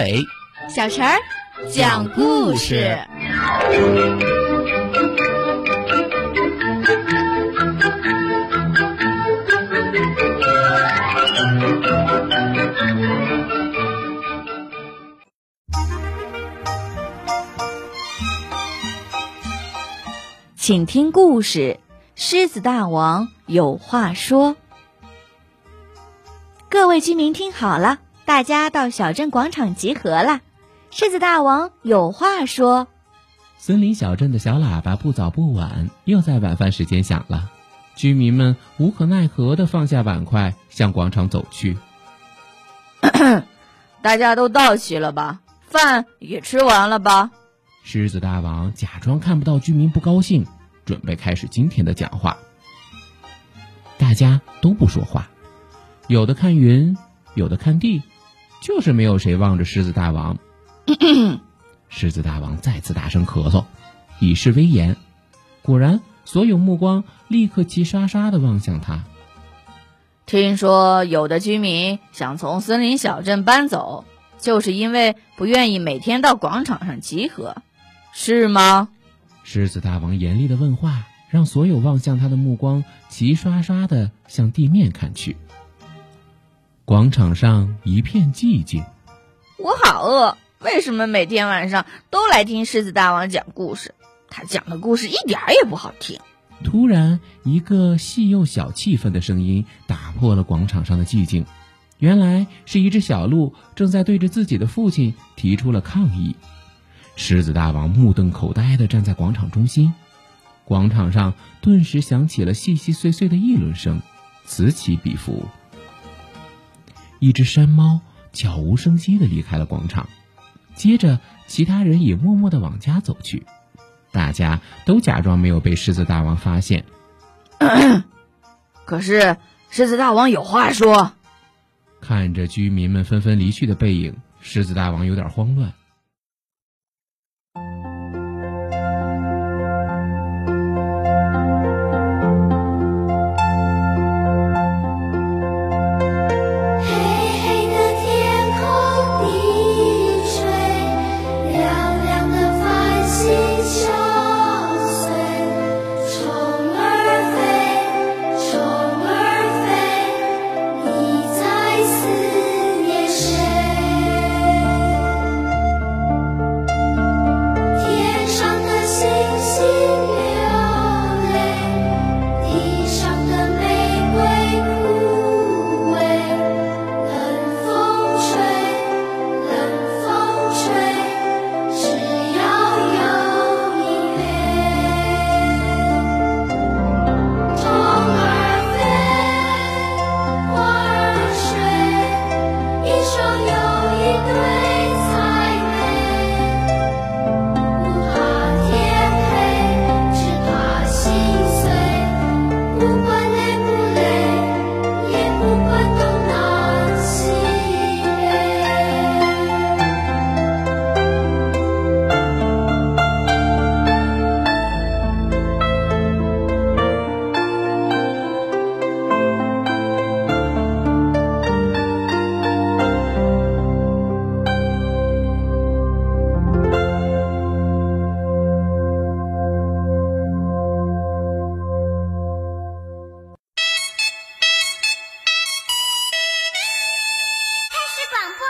阿伟，小陈儿讲故事。请听故事：狮子大王有话说。各位居民听好了，大家到小镇广场集合了。狮子大王有话说。森林小镇的小喇叭不早不晚，又在晚饭时间响了。居民们无可奈何地放下碗筷，向广场走去。大家都到齐了吧？饭也吃完了吧？狮子大王假装看不到居民不高兴，准备开始今天的讲话。大家都不说话。有的看云，有的看地，就是没有谁望着狮子大王。狮子大王再次大声咳嗽，以示威严。果然，所有目光立刻齐刷刷的望向他。听说有的居民想从森林小镇搬走，就是因为不愿意每天到广场上集合，是吗？狮子大王严厉的问话，让所有望向他的目光齐刷刷的向地面看去。广场上一片寂静。我好饿，为什么每天晚上都来听狮子大王讲故事？他讲的故事一点儿也不好听。突然，一个细又小气氛的声音打破了广场上的寂静。原来是一只小鹿正在对着自己的父亲提出了抗议。狮子大王目瞪口呆地站在广场中心，广场上顿时响起了细细碎碎的议论声，此起彼伏。一只山猫悄无声息地离开了广场，接着其他人也默默地往家走去，大家都假装没有被狮子大王发现。可是狮子大王有话说。看着居民们纷纷离去的背影，狮子大王有点慌乱。反过。